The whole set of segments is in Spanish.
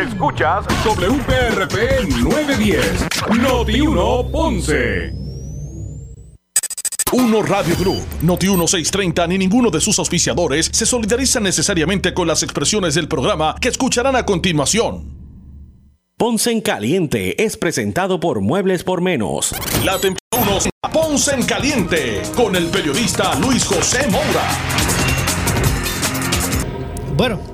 Escuchas WPRP 910, Noti 1 Ponce. Uno Radio Group, Noti 1630 ni ninguno de sus auspiciadores se solidariza necesariamente con las expresiones del programa que escucharán a continuación. Ponce en Caliente es presentado por Muebles por Menos. La temporada Ponce en Caliente con el periodista Luis José Moura. Bueno,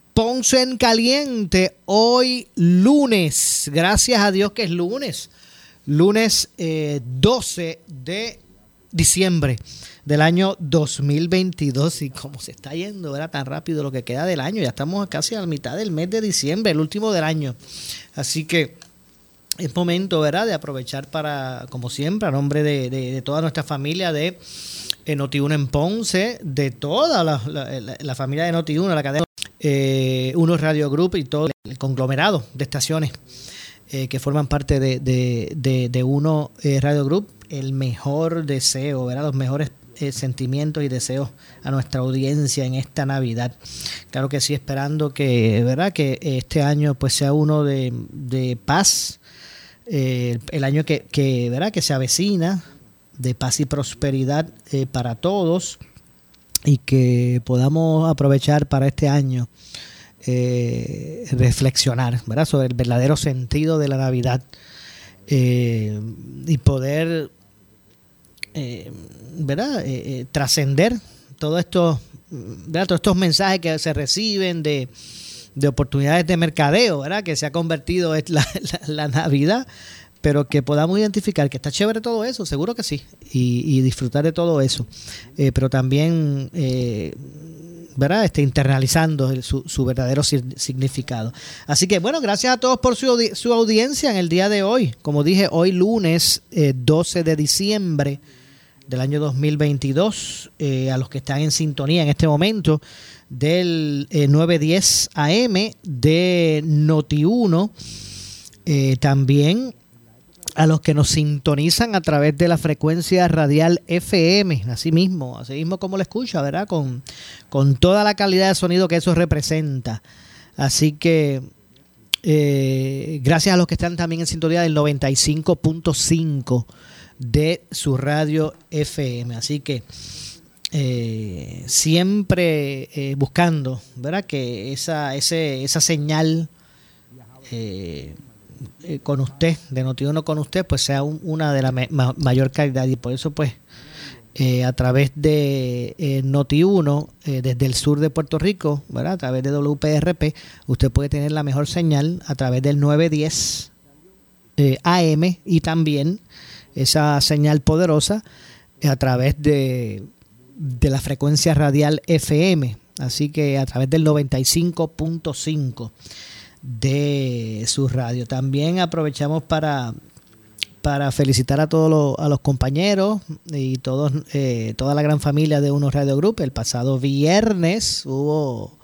Ponce en Caliente, hoy lunes, gracias a Dios que es lunes, lunes 12 eh, de diciembre del año 2022 y como se está yendo, era tan rápido lo que queda del año, ya estamos casi a la mitad del mes de diciembre, el último del año. Así que es momento, ¿verdad?, de aprovechar para, como siempre, a nombre de, toda nuestra familia de eh, Noti1 en Ponce, de toda la, familia de Noti1, la cadena eh, Uno Radio Group y todo el conglomerado de estaciones eh, que forman parte de, de Uno Radio Group el mejor deseo, ¿verdad? los mejores eh, sentimientos y deseos a nuestra audiencia en esta Navidad. Claro que sí, esperando que, ¿verdad? que este año pues sea uno de, paz, eh, el año que, que, ¿verdad? que se avecina, de paz y prosperidad eh, para todos y que podamos aprovechar para este año reflexionar ¿verdad? sobre el verdadero sentido de la Navidad y poder eh, ¿verdad? Eh, eh, trascender todo esto, todos estos mensajes que se reciben de, oportunidades de mercadeo, ¿verdad? que se ha convertido en la, Navidad, pero que podamos identificar que está chévere todo eso, seguro que sí, y, disfrutar de todo eso, pero también ¿verdad? Este, internalizando su, verdadero significado. Así que bueno, gracias a todos por su, su, audiencia en el día de hoy. Como dije, hoy lunes 12 de diciembre del año 2022, eh, a los que están en sintonía en este momento del 910 eh, AM de Noti1, eh, también a los que nos sintonizan a través de la frecuencia radial FM, así mismo, así mismo como lo escucha, ¿verdad? Con, con toda la calidad de sonido que eso representa. Así que gracias a los que están también en sintonía del 95.5 de su radio FM. Así que eh, siempre eh, buscando, ¿verdad? Que esa, ese, esa señal eh, con usted, de Notiuno con usted, pues sea una de la mayor calidad. Y por eso, pues, a través de Noti1, desde el sur de Puerto Rico. A través de WPRP, usted puede tener la mejor señal a través del 910 AM y también esa señal poderosa a través de, de la frecuencia radial FM, así que a través del 95.5 de su radio. También aprovechamos para, para felicitar a todos los, a los compañeros y todos, eh, toda la gran familia de Uno Radio Group. El pasado viernes hubo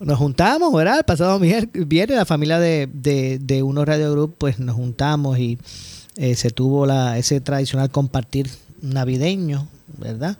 nos juntamos, ¿verdad? El pasado viernes la familia de, de, de Uno Radio Group, pues nos juntamos y eh, se tuvo la, ese tradicional compartir navideño, ¿verdad?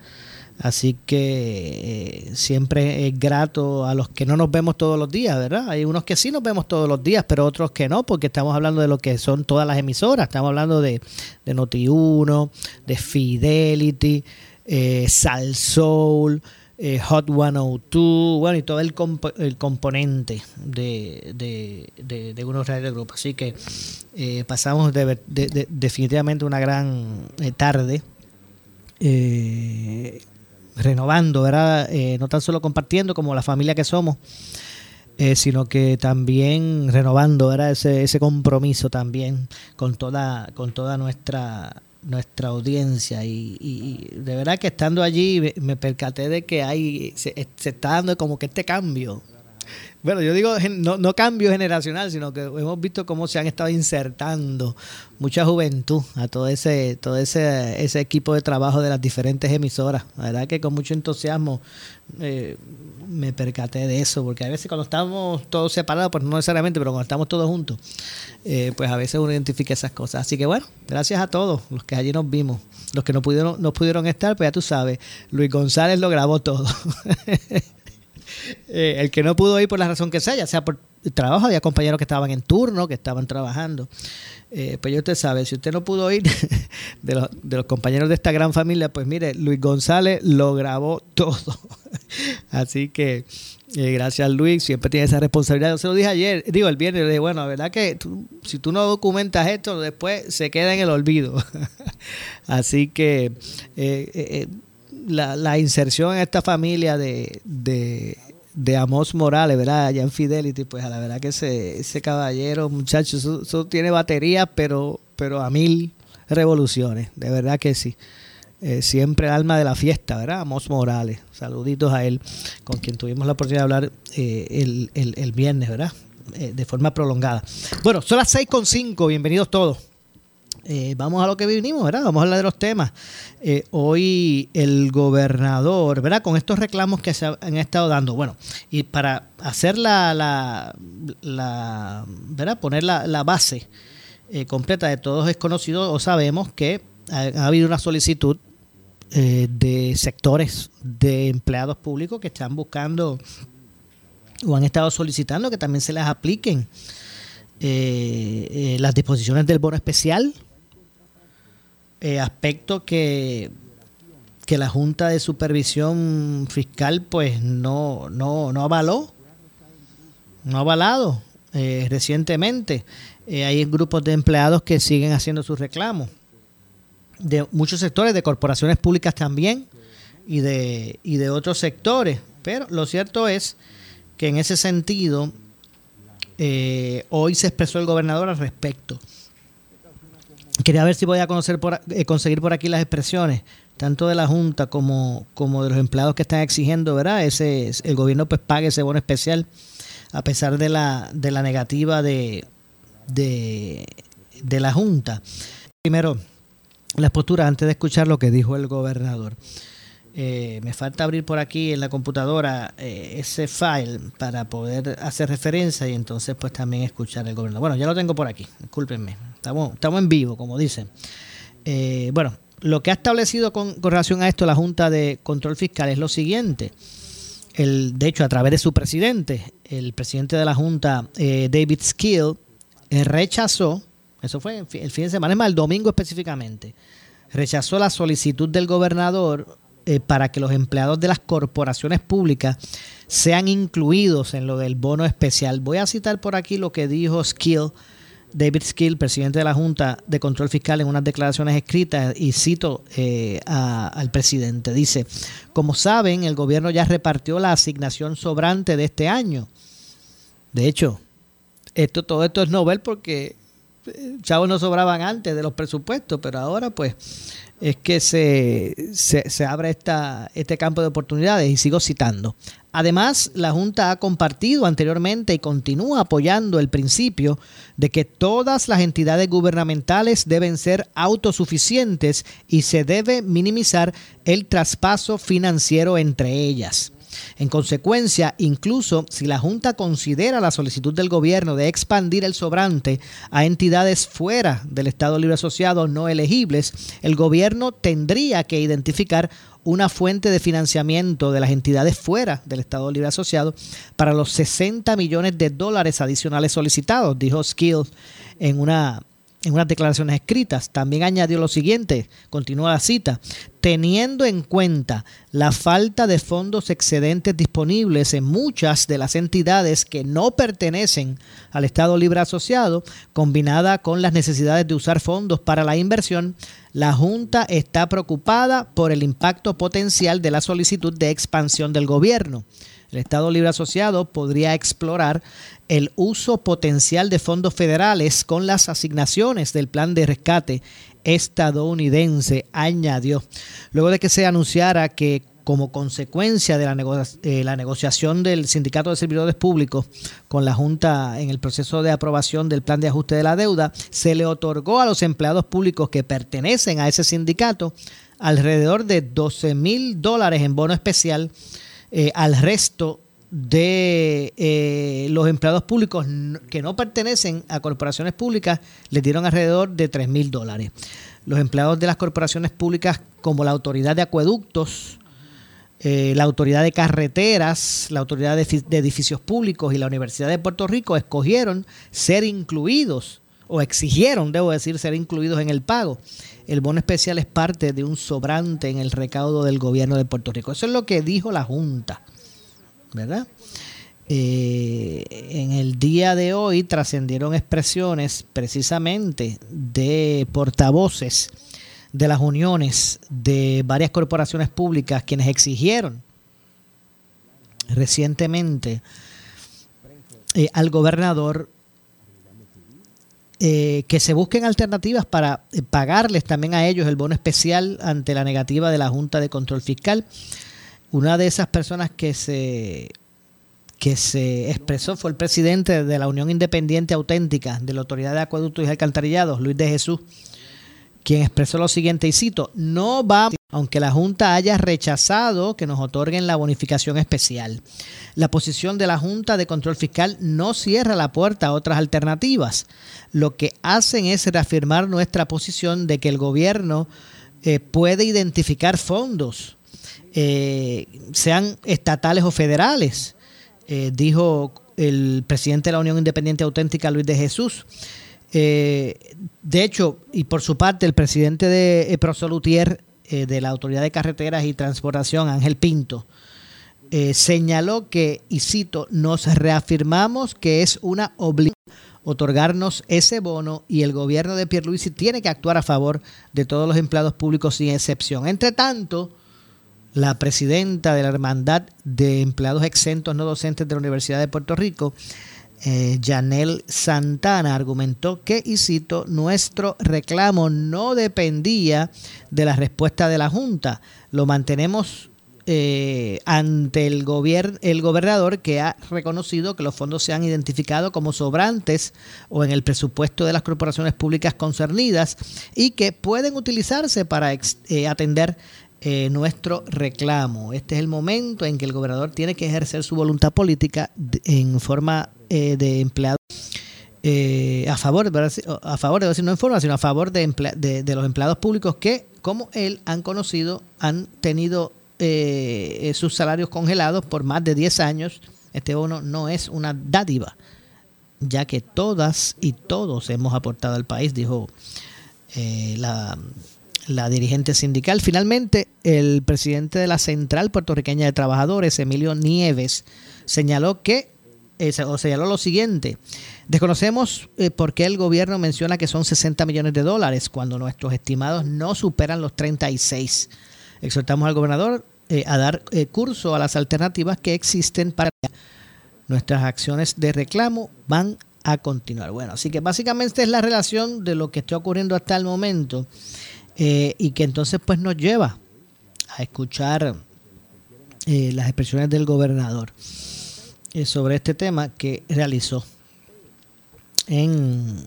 Así que eh, siempre es grato a los que no nos vemos todos los días, ¿verdad? Hay unos que sí nos vemos todos los días, pero otros que no, porque estamos hablando de lo que son todas las emisoras. Estamos hablando de, de Noti1, de Fidelity, eh, Sal Soul, eh, Hot 102, bueno, y todo el, el componente de, de, de, unos radio grupos. Así que eh, pasamos de, definitivamente una gran eh, tarde renovando, ¿verdad? no tan solo compartiendo como la familia que somos, sino que también renovando ¿verdad? Ese, ese compromiso también con toda, con toda nuestra nuestra audiencia y, de verdad que estando allí me, percaté de que hay se, está dando como que este cambio bueno, yo digo no, no, cambio generacional, sino que hemos visto cómo se han estado insertando mucha juventud a todo ese, todo ese, ese equipo de trabajo de las diferentes emisoras. La verdad que con mucho entusiasmo eh, me percaté de eso, porque a veces cuando estamos todos separados, pues no necesariamente, pero cuando estamos todos juntos, eh, pues a veces uno identifica esas cosas. Así que bueno, gracias a todos los que allí nos vimos. Los que no pudieron, no pudieron estar, pues ya tú sabes, Luis González lo grabó todo. Eh, el que no pudo ir por la razón que sea, ya sea por trabajo, había compañeros que estaban en turno, que estaban trabajando. Eh, pues ya usted sabe, si usted no pudo ir de los, de los compañeros de esta gran familia, pues mire, Luis González lo grabó todo. Así que eh, gracias Luis, siempre tiene esa responsabilidad. Yo se lo dije ayer, digo el viernes, le dije, bueno, la verdad que si tú no documentas esto, después se queda en el olvido. Así que la, la, inserción en esta familia de, de Amos Morales, ¿verdad? Allá en Fidelity, pues a la verdad que ese, ese caballero, muchacho, eso, tiene batería, pero, pero a mil revoluciones, de verdad que sí. Eh, siempre el alma de la fiesta, ¿verdad? Amos Morales, saluditos a él, con quien tuvimos la oportunidad de hablar eh, el, el, el, viernes, ¿verdad? Eh, de forma prolongada. Bueno, son las 6.5, bienvenidos todos. Eh, vamos a lo que vinimos, ¿verdad? Vamos a hablar de los temas. Eh, hoy el gobernador, ¿verdad? Con estos reclamos que se han estado dando, bueno, y para hacer la, la, ¿verdad? Poner la, base eh, completa de todos es conocido o sabemos que ha, habido una solicitud de sectores de empleados públicos que están buscando o han estado solicitando que también se les apliquen las disposiciones del bono especial eh, aspecto que, que la Junta de Supervisión Fiscal pues no, no, no avaló, no ha avalado eh, recientemente. Eh, hay grupos de empleados que siguen haciendo sus reclamos, de muchos sectores, de corporaciones públicas también y de, y de otros sectores. Pero lo cierto es que en ese sentido, hoy se expresó el gobernador al respecto. Quería ver si voy a conocer por, eh, conseguir por aquí las expresiones, tanto de la Junta como, como de los empleados que están exigiendo, ¿verdad? Ese, el gobierno pues pague ese bono especial, a pesar de la, de la negativa de, de, de la Junta. Primero, las posturas antes de escuchar lo que dijo el gobernador. Eh, me falta abrir por aquí en la computadora eh, ese file para poder hacer referencia y entonces pues también escuchar el gobierno. Bueno, ya lo tengo por aquí, discúlpenme. Estamos, estamos en vivo, como dicen. Eh, bueno, lo que ha establecido con, relación a esto la Junta de Control Fiscal es lo siguiente. El, de hecho, a través de su presidente, el presidente de la Junta, David Skill, rechazó, eso fue el fin de semana, es más, el domingo específicamente, rechazó la solicitud del gobernador eh, para que los empleados de las corporaciones públicas sean incluidos en lo del bono especial. Voy a citar por aquí lo que dijo Skill, David Skill, presidente de la Junta de Control Fiscal, en unas declaraciones escritas y cito eh, al presidente. Dice, como saben, el gobierno ya repartió la asignación sobrante de este año. De hecho, esto, todo esto es novel porque chavos no sobraban antes de los presupuestos, pero ahora pues es que se, se, abre esta, este campo de oportunidades y sigo citando. Además, la Junta ha compartido anteriormente y continúa apoyando el principio de que todas las entidades gubernamentales deben ser autosuficientes y se debe minimizar el traspaso financiero entre ellas. En consecuencia, incluso si la Junta considera la solicitud del gobierno de expandir el sobrante a entidades fuera del Estado Libre Asociado no elegibles, el gobierno tendría que identificar una fuente de financiamiento de las entidades fuera del Estado Libre Asociado para los 60 millones de dólares adicionales solicitados, dijo Skill en una en unas declaraciones escritas. También añadió lo siguiente, continúa la cita, teniendo en cuenta la falta de fondos excedentes disponibles en muchas de las entidades que no pertenecen al Estado Libre Asociado, combinada con las necesidades de usar fondos para la inversión, la Junta está preocupada por el impacto potencial de la solicitud de expansión del gobierno. El Estado Libre Asociado podría explorar el uso potencial de fondos federales con las asignaciones del plan de rescate estadounidense, añadió. Luego de que se anunciara que como consecuencia de la, eh, la, negociación del Sindicato de Servidores Públicos con la Junta en el proceso de aprobación del plan de ajuste de la deuda, se le otorgó a los empleados públicos que pertenecen a ese sindicato alrededor de 12 mil dólares en bono especial eh, al resto de eh, los empleados públicos que no pertenecen a corporaciones públicas les dieron alrededor de 3 mil dólares. Los empleados de las corporaciones públicas como la Autoridad de Acueductos, eh, la Autoridad de Carreteras, la Autoridad de, Edificios Públicos y la Universidad de Puerto Rico escogieron ser incluidos o exigieron, debo decir, ser incluidos en el pago. El bono especial es parte de un sobrante en el recaudo del gobierno de Puerto Rico. Eso es lo que dijo la Junta, ¿verdad? Eh, en el día de hoy trascendieron expresiones precisamente de portavoces de las uniones de varias corporaciones públicas quienes exigieron recientemente eh, al gobernador eh, que se busquen alternativas para eh, pagarles también a ellos el bono especial ante la negativa de la Junta de Control Fiscal. Una de esas personas que se que se expresó fue el presidente de la Unión Independiente Auténtica de la Autoridad de Acueductos y Alcantarillados, Luis de Jesús, quien expresó lo siguiente, y cito, no va, aunque la Junta haya rechazado que nos otorguen la bonificación especial. La posición de la Junta de Control Fiscal no cierra la puerta a otras alternativas. Lo que hacen es reafirmar nuestra posición de que el gobierno eh, puede identificar fondos, eh, sean estatales o federales, eh, dijo el presidente de la Unión Independiente Auténtica, Luis de Jesús. Eh, de hecho, y por su parte, el presidente de eh, Prosolutier eh, de la Autoridad de Carreteras y Transportación, Ángel Pinto, señaló que, y cito, nos reafirmamos que es una obligación otorgarnos ese bono y el gobierno de Pierluisi tiene que actuar a favor de todos los empleados públicos sin excepción. Entre tanto, la presidenta de la Hermandad de Empleados Exentos No Docentes de la Universidad de Puerto Rico, eh, Janel Santana argumentó que, y cito, nuestro reclamo no dependía de la respuesta de la Junta. Lo mantenemos eh, ante el, el gobernador que ha reconocido que los fondos se han identificado como sobrantes o en el presupuesto de las corporaciones públicas concernidas y que pueden utilizarse para eh, atender eh, nuestro reclamo. Este es el momento en que el gobernador tiene que ejercer su voluntad política en forma eh, de empleado. Eh, a favor, a favor de decir no en forma, sino a favor de, de, los empleados públicos que, como él, han conocido, han tenido sus salarios congelados por más de 10 años. Este bono no es una dádiva, ya que todas y todos hemos aportado al país, dijo la la dirigente sindical. Finalmente, el presidente de la Central Puertorriqueña de Trabajadores, Emilio Nieves, señaló que eh, o señaló lo siguiente, desconocemos eh, por qué el gobierno menciona que son 60 millones de dólares cuando nuestros estimados no superan los 36. Exhortamos al gobernador eh, a dar curso a las alternativas que existen para nuestras acciones de reclamo van a continuar. Bueno, así que básicamente es la relación de lo que está ocurriendo hasta el momento. Eh, y que entonces pues nos lleva a escuchar eh, las expresiones del gobernador eh, sobre este tema que realizó en,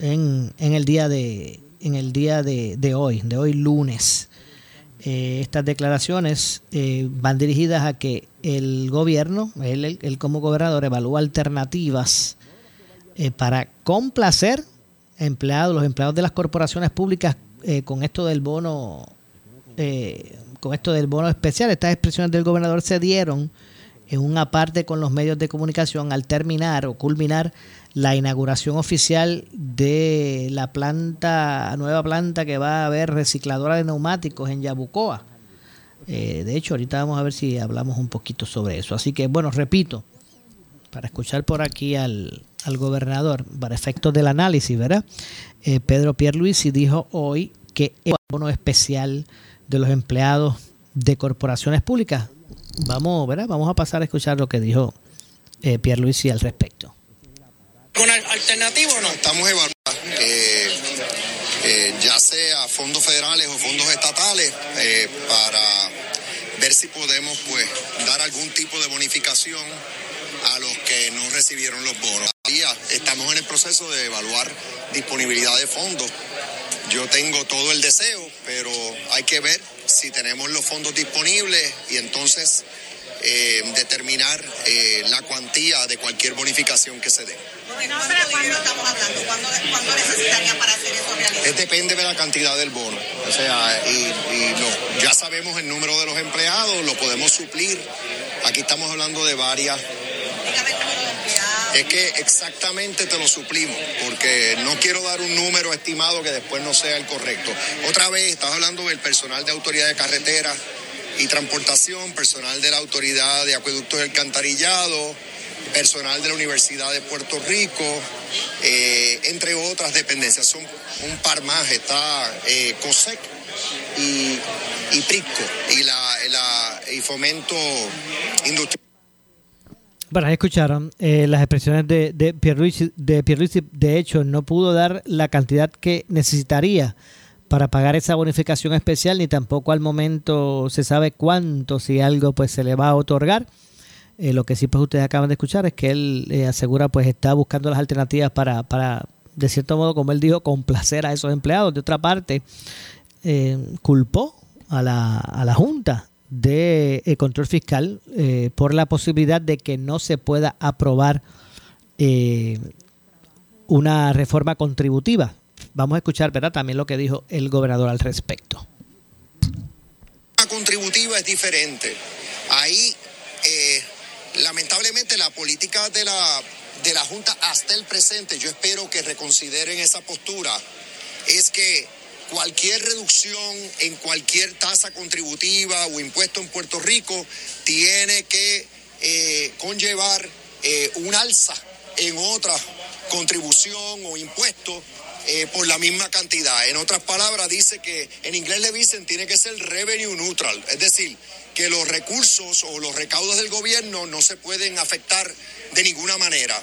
en, el día de en el día de, hoy, de hoy lunes. estas declaraciones van dirigidas a que el gobierno, él, él como gobernador, evalúa alternativas para complacer empleados, los empleados de las corporaciones públicas eh, con esto del bono, eh, con esto del bono especial, estas expresiones del gobernador se dieron en una parte con los medios de comunicación al terminar o culminar la inauguración oficial de la planta, nueva planta que va a haber recicladora de neumáticos en Yabucoa. Eh, de hecho, ahorita vamos a ver si hablamos un poquito sobre eso. Así que, bueno, repito, para escuchar por aquí al, al gobernador, para efectos del análisis, ¿verdad? eh, Pedro Pierluisi dijo hoy que el bono especial de los empleados de corporaciones públicas. Vamos, ¿verdad? Vamos a pasar a escuchar lo que dijo eh, Pierluisi al respecto. ¿Con alternativo o no? Estamos evaluando, eh, eh, ya sea fondos federales o fondos estatales, para ver si podemos pues dar algún tipo de bonificación a los que no recibieron los bonos. Estamos en el proceso de evaluar disponibilidad de fondos. Yo tengo todo el deseo, pero hay que ver si tenemos los fondos disponibles y entonces eh, determinar eh, la cuantía de cualquier bonificación que se dé. No, pero ¿cuándo estamos hablando? ¿Cuándo, cuándo necesitaría para hacer eso realidad? Es depende de la cantidad del bono. O sea, y, y no, ya sabemos el número de los empleados, lo podemos suplir. Aquí estamos hablando de varias. Dígame el número de empleados. Es que exactamente te lo suplimos, porque no quiero dar un número estimado que después no sea el correcto. Otra vez, estás hablando del personal de autoridad de carretera y transportación, personal de la autoridad de acueductos y alcantarillado, personal de la Universidad de Puerto Rico, eh, entre otras dependencias. Son un par más, está eh, COSEC y, y y, la, la- y Fomento Industrial. Bueno, escucharon eh, las expresiones de, de Pierluisi. De Pierluisi, de hecho, no pudo dar la cantidad que necesitaría para pagar esa bonificación especial, ni tampoco al momento se sabe cuánto, si algo, pues se le va a otorgar. Eh, lo que sí, pues ustedes acaban de escuchar es que él eh, asegura, pues está buscando las alternativas para, para, de cierto modo, como él dijo, complacer a esos empleados. De otra parte, eh, culpó a la, a la Junta de Control Fiscal por la posibilidad de que no se pueda aprobar una reforma contributiva. Vamos a escuchar, ¿verdad? También lo que dijo el gobernador al respecto. La contributiva es diferente. Ahí, lamentablemente, la política de la, de la Junta hasta el presente, yo espero que reconsideren esa postura, es que cualquier reducción en cualquier tasa contributiva o impuesto en Puerto Rico tiene que eh, conllevar eh, un alza en otra contribución o impuesto eh, por la misma cantidad. En otras palabras, dice que en inglés le dicen tiene que ser revenue neutral, es decir, que los recursos o los recaudos del gobierno no se pueden afectar de ninguna manera.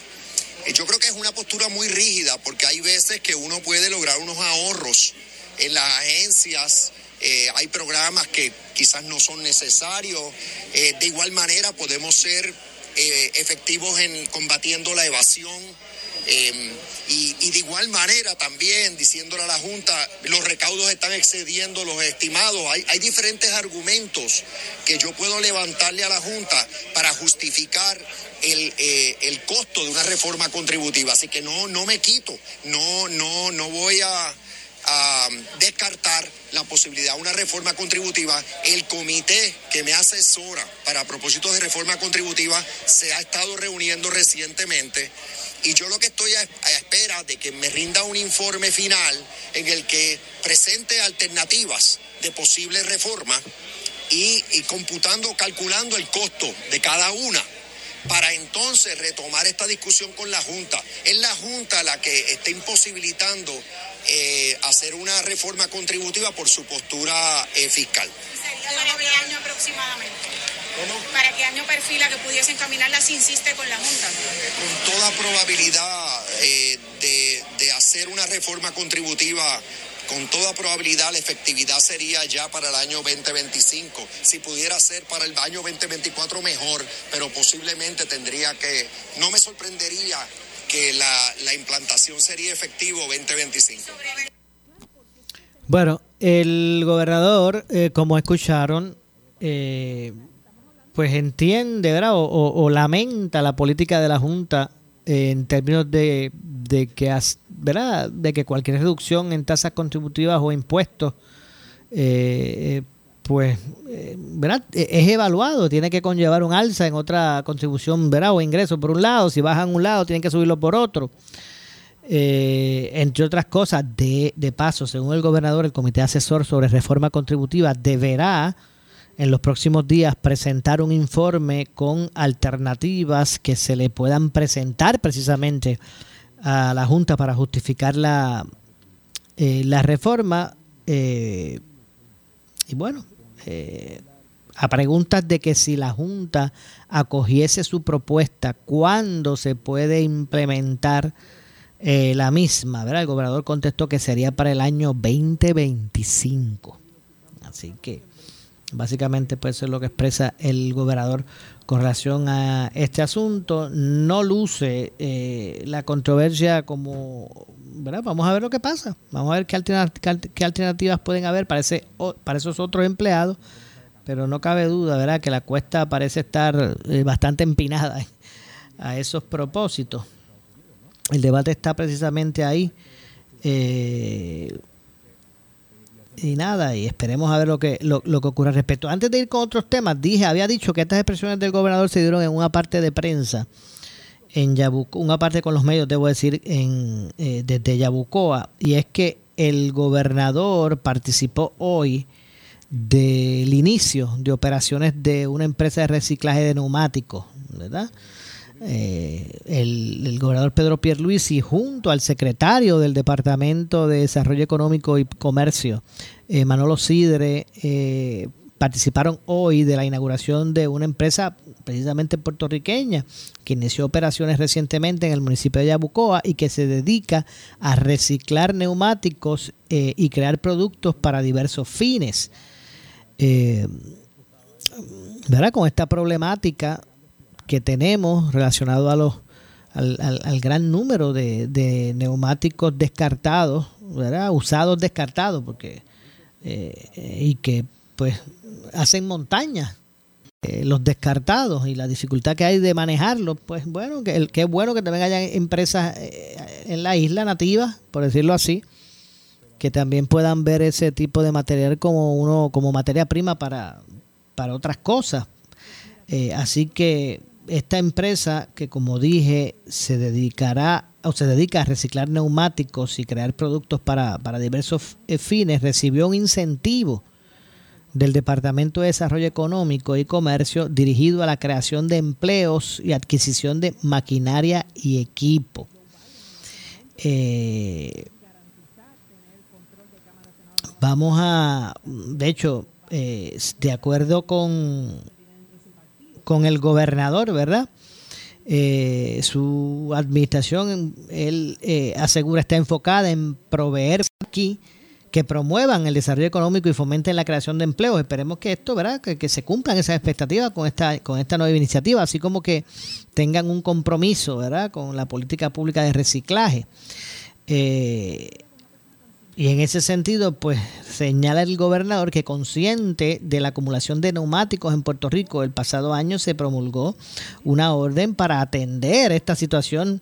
Eh, Yo creo que es una postura muy rígida porque hay veces que uno puede lograr unos ahorros en las agencias. eh, hay programas que quizás no son necesarios. Eh, de igual manera podemos ser efectivos en combatiendo la evasión. Y, y de igual manera también diciéndole a la Junta, los recaudos están excediendo los estimados. Hay, hay diferentes argumentos que yo puedo levantarle a la Junta para justificar el, eh, el costo de una reforma contributiva. Así que no, no me quito, no, no, no voy a, a descartar la posibilidad de una reforma contributiva. El comité que me asesora para propósitos de reforma contributiva se ha estado reuniendo recientemente y yo lo que estoy a, espera de que me rinda un informe final en el que presente alternativas de posible reforma y computando, calculando el costo de cada una para entonces retomar esta discusión con la Junta. Es la Junta la que está imposibilitando eh, hacer una reforma contributiva por su postura eh, fiscal. ¿Sería para qué año aproximadamente? ¿Para qué año perfila que pudiesen caminarla si insiste con la Junta? Con toda probabilidad eh, de, de hacer una reforma contributiva, con toda probabilidad la efectividad sería ya para el año 2025. Si pudiera ser para el año 2024 mejor, pero posiblemente tendría que, no me sorprendería que la, la implantación sería efectivo 2025. Bueno, el gobernador, eh, como escucharon, eh, pues entiende, ¿verdad? O, lamenta la política de la Junta eh, en términos de, de que, ¿verdad? De que cualquier reducción en tasas contributivas o impuestos, eh, eh, pues, eh, ¿verdad? E- Es evaluado, tiene que conllevar un alza en otra contribución, ¿verdad? O ingreso por un lado, si bajan un lado, tienen que subirlo por otro. Eh, entre otras cosas, de, de paso, según el gobernador, el Comité Asesor sobre Reforma Contributiva deberá en los próximos días presentar un informe con alternativas que se le puedan presentar precisamente a la Junta para justificar la, eh, la reforma. eh, y bueno, eh, a preguntas de que si la Junta acogiese su propuesta, ¿cuándo se puede implementar eh, la misma? ¿verdad? El gobernador contestó que sería para el año 2025. Así que Básicamente, pues eso es lo que expresa el gobernador con relación a este asunto. No luce eh, la controversia como, ¿verdad? Vamos a ver lo que pasa. Vamos a ver qué, alternativas pueden haber para, para esos otros empleados. Pero no cabe duda, ¿verdad? Que la cuesta parece estar eh, bastante empinada a esos propósitos. El debate está precisamente ahí. Eh, y nada, y esperemos a ver lo que, lo, que ocurre al respecto. Antes de ir con otros temas, dije, había dicho que estas expresiones del gobernador se dieron en una parte de prensa en Yabucoa, una parte con los medios, debo decir, en, eh, desde Yabucoa, y es que el gobernador participó hoy del inicio de operaciones de una empresa de reciclaje de neumáticos, ¿verdad? Eh, el, gobernador Pedro Pierluisi junto al secretario del Departamento de Desarrollo Económico y Comercio, eh, Manolo Sidre, eh, participaron hoy de la inauguración de una empresa precisamente puertorriqueña que inició operaciones recientemente en el municipio de Yabucoa y que se dedica a reciclar neumáticos y crear productos para diversos fines. ¿verdad? Con esta problemática que tenemos relacionado a los al, gran número de, neumáticos descartados, usados descartados, porque eh, y que pues hacen montaña eh, los descartados y la dificultad que hay de manejarlos, pues bueno, que, que es bueno que también haya empresas eh, en la isla nativa, por decirlo así, que también puedan ver ese tipo de material como uno como materia prima para, para otras cosas. así que esta empresa que como dije se dedicará o se dedica a reciclar neumáticos y crear productos para, diversos eh, fines, recibió un incentivo del Departamento de Desarrollo Económico y Comercio dirigido a la creación de empleos y adquisición de maquinaria y equipo. Eh, vamos a, de hecho, eh, de acuerdo con con el gobernador, ¿verdad? Eh, su administración, él eh, asegura, está enfocada en proveer aquí que promuevan el desarrollo económico y fomenten la creación de empleos. Esperemos que esto, ¿verdad? Que, se cumplan esas expectativas con esta, con esta nueva iniciativa, así como que tengan un compromiso, ¿verdad? Con la política pública de reciclaje. Eh, y en ese sentido, pues señala el gobernador que consciente de la acumulación de neumáticos en Puerto Rico, el pasado año se promulgó una orden para atender esta situación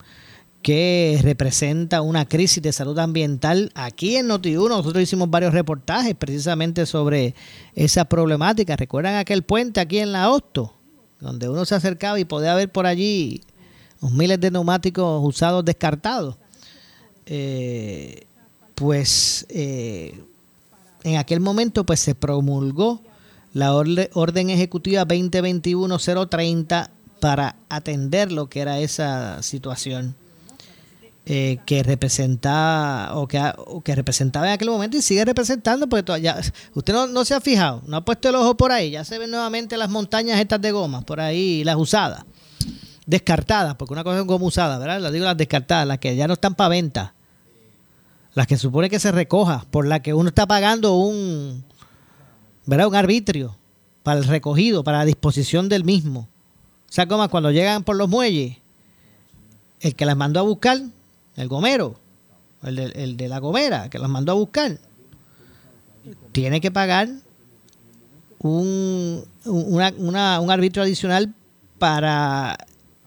que representa una crisis de salud ambiental. Aquí en Noti1 nosotros hicimos varios reportajes precisamente sobre esa problemática. ¿Recuerdan aquel puente aquí en la Hosto? Donde uno se acercaba y podía ver por allí los miles de neumáticos usados descartados. Eh, pues eh, en aquel momento pues se promulgó la orden ejecutiva 2021-030 para atender lo que era esa situación eh, que representaba o que, que, representaba en aquel momento y sigue representando porque todavía, usted no, no, se ha fijado, no ha puesto el ojo por ahí, ya se ven nuevamente las montañas estas de goma por ahí, las usadas, descartadas, porque una cosa es goma usada, ¿verdad? Las digo las descartadas, las que ya no están para venta las que supone que se recoja, por la que uno está pagando un, ¿verdad? un arbitrio para el recogido, para la disposición del mismo. O sea, como cuando llegan por los muelles, el que las mandó a buscar, el gomero, el de, el de la gomera, que las mandó a buscar, tiene que pagar un, una, un arbitrio adicional para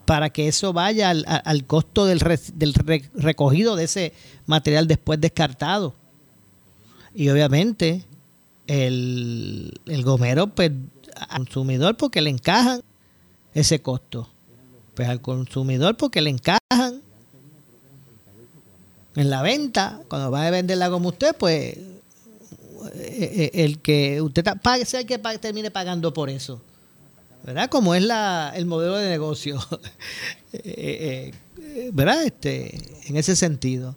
para que eso vaya al, costo del, del recogido de ese material después descartado. Y obviamente el, el gomero, pues al consumidor porque le encajan ese costo. Pues al consumidor porque le encajan en la venta, cuando va a vender la goma usted, pues eh, eh, el que usted pague, sea el que termine pagando por eso. ¿Verdad? Como es la, el modelo de negocio, eh, eh, ¿verdad? Este, en ese sentido.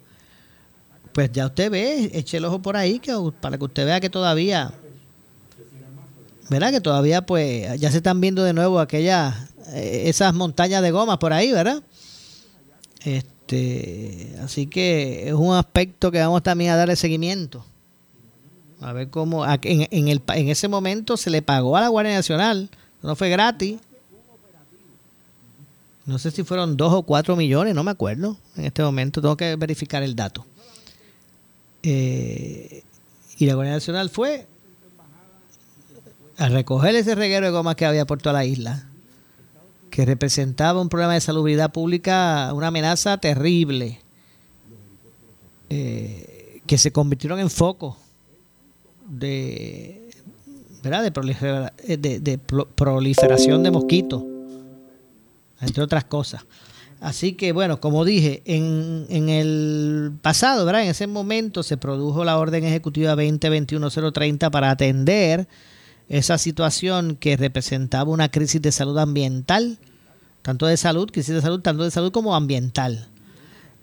Pues ya usted ve, eche el ojo por ahí que, para que usted vea que todavía, ¿verdad? Que todavía pues ya se están viendo de nuevo aquellas, eh, esas montañas de gomas por ahí, ¿verdad? Este, así que es un aspecto que vamos también a darle seguimiento. A ver cómo. En, en, el, en ese momento se le pagó a la Guardia Nacional. No fue gratis. No sé si fueron dos o cuatro millones, no me acuerdo. En este momento tengo que verificar el dato. Eh, y la Guardia Nacional fue a recoger ese reguero de gomas que había por toda la isla, que representaba un problema de salubridad pública, una amenaza terrible, eh, que se convirtieron en foco de, de, de, de proliferación de mosquitos entre otras cosas. Así que bueno, como dije, en, en el pasado, ¿verdad? En ese momento se produjo la orden ejecutiva 2021-030 para atender esa situación que representaba una crisis de salud ambiental, tanto de salud, crisis de salud, tanto de salud como ambiental.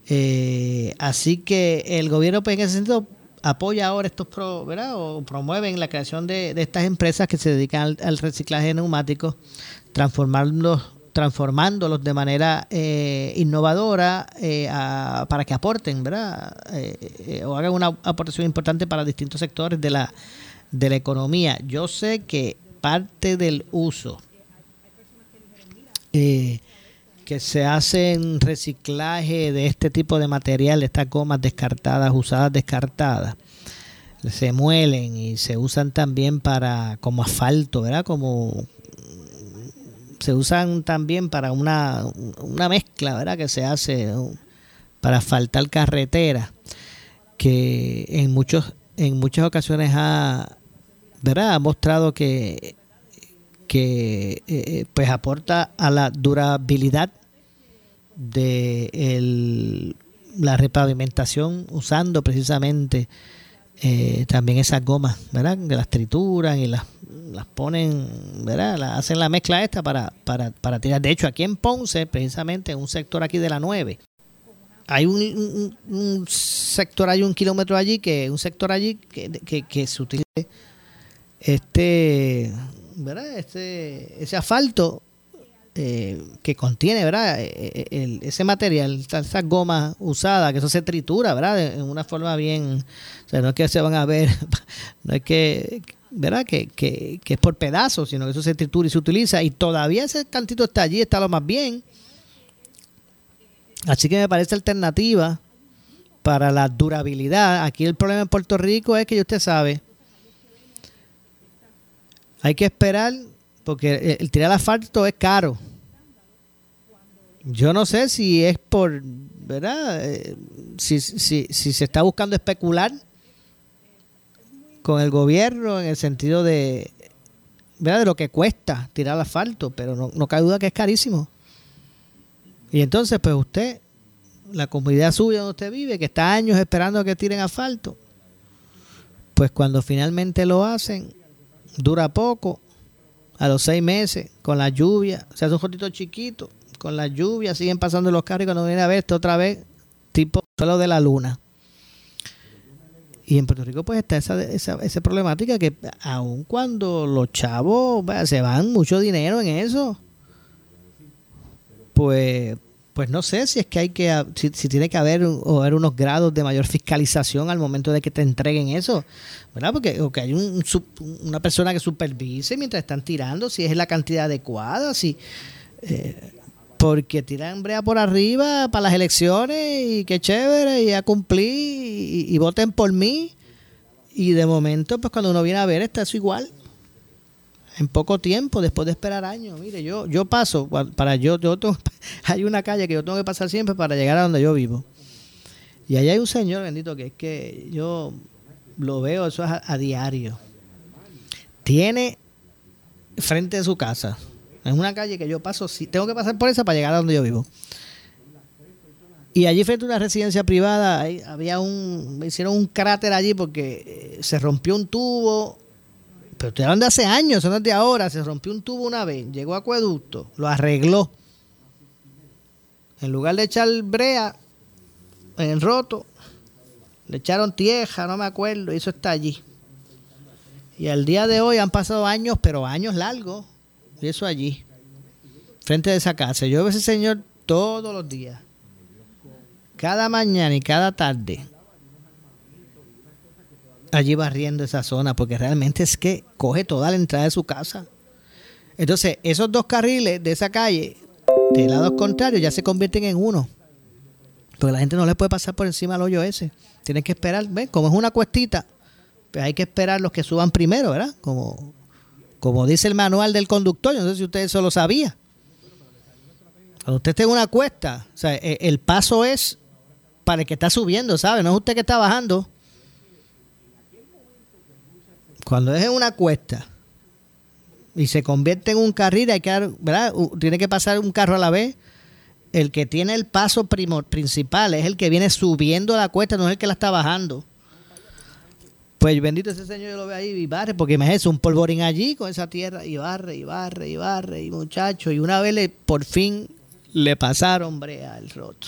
Eh, así que el gobierno, pues, en ese sentido, apoya ahora estos, pro, ¿verdad? O promueven la creación de, de estas empresas que se dedican al, reciclaje de neumáticos, transformándolos de manera eh, innovadora eh, para que aporten, ¿verdad? Eh, o hagan una aportación importante para distintos sectores de la, de la economía. Yo sé que parte del uso que se hace en reciclaje de este tipo de material, estas gomas descartadas, usadas descartadas, se muelen y se usan también para como asfalto, ¿verdad? Como se usan también para una, una mezcla, ¿verdad? Que se hace para asfaltar carretera, que en muchos en muchas ocasiones ha, ¿verdad? ha mostrado que, que eh, pues aporta a la durabilidad de la repavimentación usando precisamente eh, también esas gomas, ¿verdad? Que las trituran y las las ponen, ¿verdad? hacen la mezcla esta para, para, para tirar. De hecho, aquí en Ponce, precisamente en un sector aquí de la 9, hay un, sector, hay un kilómetro allí, que un sector allí que, que, se utiliza este, ¿verdad? Este, ese asfalto eh, que contiene, ¿verdad? Eh, eh, ese material, esas gomas usadas, que eso se tritura, ¿verdad? En una forma bien, o sea, no es que se van a ver, no es que ¿verdad? Que, que, que, es por pedazos, sino que eso se tritura y se utiliza. Y todavía ese cantito está allí, está lo más bien. Así que me parece alternativa para la durabilidad. Aquí el problema en Puerto Rico es que usted sabe, hay que esperar, porque el tirar asfalto es caro. Yo no sé si es por, ¿verdad? Eh, si, si, si se está buscando especular con el gobierno en el sentido de, de lo que cuesta tirar asfalto, pero no, no cabe duda que es carísimo. Y entonces, pues usted, la comunidad suya donde usted vive, que está años esperando a que tiren asfalto, pues cuando finalmente lo hacen, dura poco, a los seis meses, con la lluvia, se hace un jotito chiquito, con la lluvia siguen pasando los carros y cuando viene a ver esto otra vez, tipo solo de la luna. Y en Puerto Rico pues está esa, esa, esa problemática que aun cuando los chavos se van mucho dinero en eso, pues pues no sé si es que hay que si, tiene que haber, o haber unos grados de mayor fiscalización al momento de que te entreguen eso verdad porque o que hay un, una persona que supervise mientras están tirando si es la cantidad adecuada si eh, porque tiran brea por arriba para las elecciones y qué chévere, y a cumplir y, voten por mí. Y de momento, pues cuando uno viene a ver, está eso igual. En poco tiempo, después de esperar años. Mire, yo yo paso, para yo, yo hay una calle que yo tengo que pasar siempre para llegar a donde yo vivo. Y allá hay un señor, bendito, que es que yo lo veo, eso es a diario. Tiene frente de su casa es una calle que yo paso, sí, tengo que pasar por esa para llegar a donde yo vivo. Y allí frente a una residencia privada había un, hicieron un cráter allí porque eh, se rompió un tubo, pero estoy hablando de hace años, es de ahora, se rompió un tubo una vez, llegó a acueducto, lo arregló. En lugar de echar brea en roto, le echaron tierra, no me acuerdo, y eso está allí. Y al día de hoy han pasado años, pero años largos, y eso allí, frente de esa casa. Yo veo a ese señor todos los días. Cada mañana y cada tarde. Allí barriendo esa zona, porque realmente es que coge toda la entrada de su casa. Entonces, esos dos carriles de esa calle, de lados contrarios, ya se convierten en uno. Porque la gente no le puede pasar por encima al hoyo ese. Tienen que esperar, ¿ven? Como es una cuestita, pues hay que esperar los que suban primero, ¿verdad? Como, como dice el manual del conductor, yo no sé si usted eso lo sabía. Cuando usted esté en una cuesta, o sea, e- el paso es para el que está subiendo, ¿sabe? No es usted que está bajando. Cuando es en una cuesta y se convierte en un carril, hay que dar, ¿verdad? Tiene que pasar un carro a la vez. El que tiene el paso primo- principal es el que viene subiendo la cuesta, no es el que la está bajando. Pues bendito ese señor, yo lo veo ahí y barre, porque imagínese un polvorín allí con esa tierra y barre, y barre, y barre, y muchacho. Y una vez le, por fin le pasaron, hombre, al roto,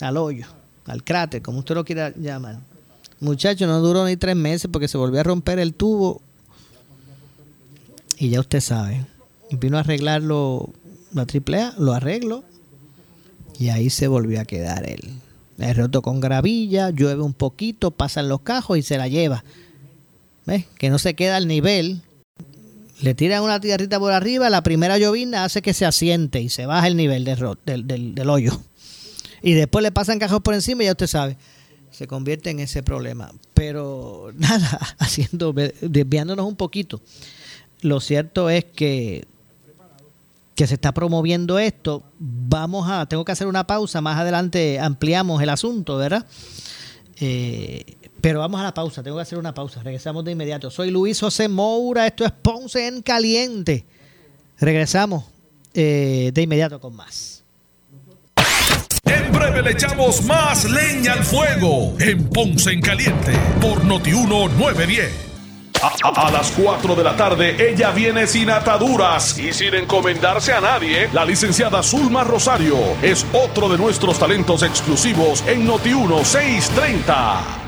al hoyo, al cráter, como usted lo quiera llamar. Muchacho, no duró ni tres meses porque se volvió a romper el tubo. Y ya usted sabe. Vino a arreglarlo la AAA, lo arreglo. Y ahí se volvió a quedar él. Es roto con gravilla, llueve un poquito, pasan los cajos y se la lleva. ¿Ves? Que no se queda al nivel. Le tiran una tierrita por arriba, la primera llovina hace que se asiente y se baja el nivel del, del, del- del hoyo. Y después le pasan cajos por encima y ya usted sabe, se convierte en ese problema. Pero nada, haciendo, desviándonos un poquito. Lo cierto es que que se está promoviendo esto. Vamos a, tengo que hacer una pausa, más adelante ampliamos el asunto, ¿verdad? Eh, pero vamos a la pausa, tengo que hacer una pausa, regresamos de inmediato. Soy Luis José Moura, esto es Ponce en Caliente. Regresamos eh, de inmediato con más. En breve le echamos más leña al fuego en Ponce en Caliente por Notiuno 910. A, a- las 4 de la tarde, ella viene sin ataduras y sin encomendarse a nadie. La licenciada Zulma Rosario es otro de nuestros talentos exclusivos en Noti1 630.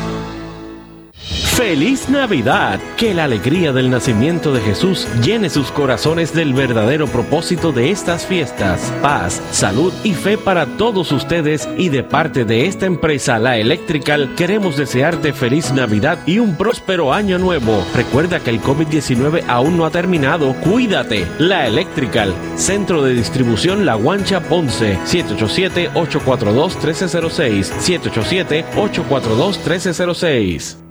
Feliz Navidad. Que la alegría del nacimiento de Jesús llene sus corazones del verdadero propósito de estas fiestas. Paz, salud y fe para todos ustedes y de parte de esta empresa, La Electrical, queremos desearte feliz Navidad y un próspero año nuevo. Recuerda que el COVID-19 aún no ha terminado. Cuídate. La Electrical, Centro de Distribución La Guancha Ponce, 787-842-1306, 787-842-1306.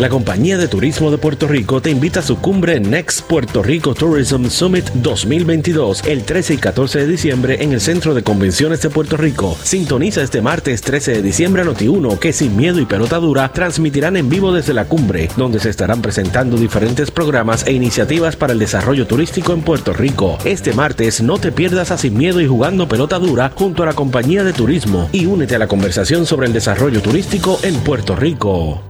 La Compañía de Turismo de Puerto Rico te invita a su cumbre Next Puerto Rico Tourism Summit 2022 el 13 y 14 de diciembre en el Centro de Convenciones de Puerto Rico. Sintoniza este martes 13 de diciembre a Noti1 que sin miedo y pelota dura transmitirán en vivo desde la cumbre, donde se estarán presentando diferentes programas e iniciativas para el desarrollo turístico en Puerto Rico. Este martes no te pierdas a Sin Miedo y Jugando Pelota Dura junto a la Compañía de Turismo y únete a la conversación sobre el desarrollo turístico en Puerto Rico.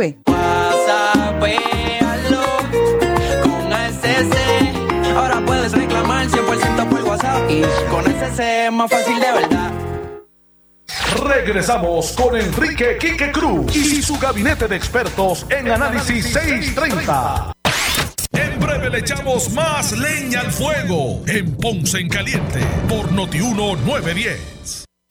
Regresamos con Enrique Quique Cruz y su gabinete de expertos en Análisis 630. En breve le echamos más leña al fuego en Ponce en Caliente por Notiuno 910.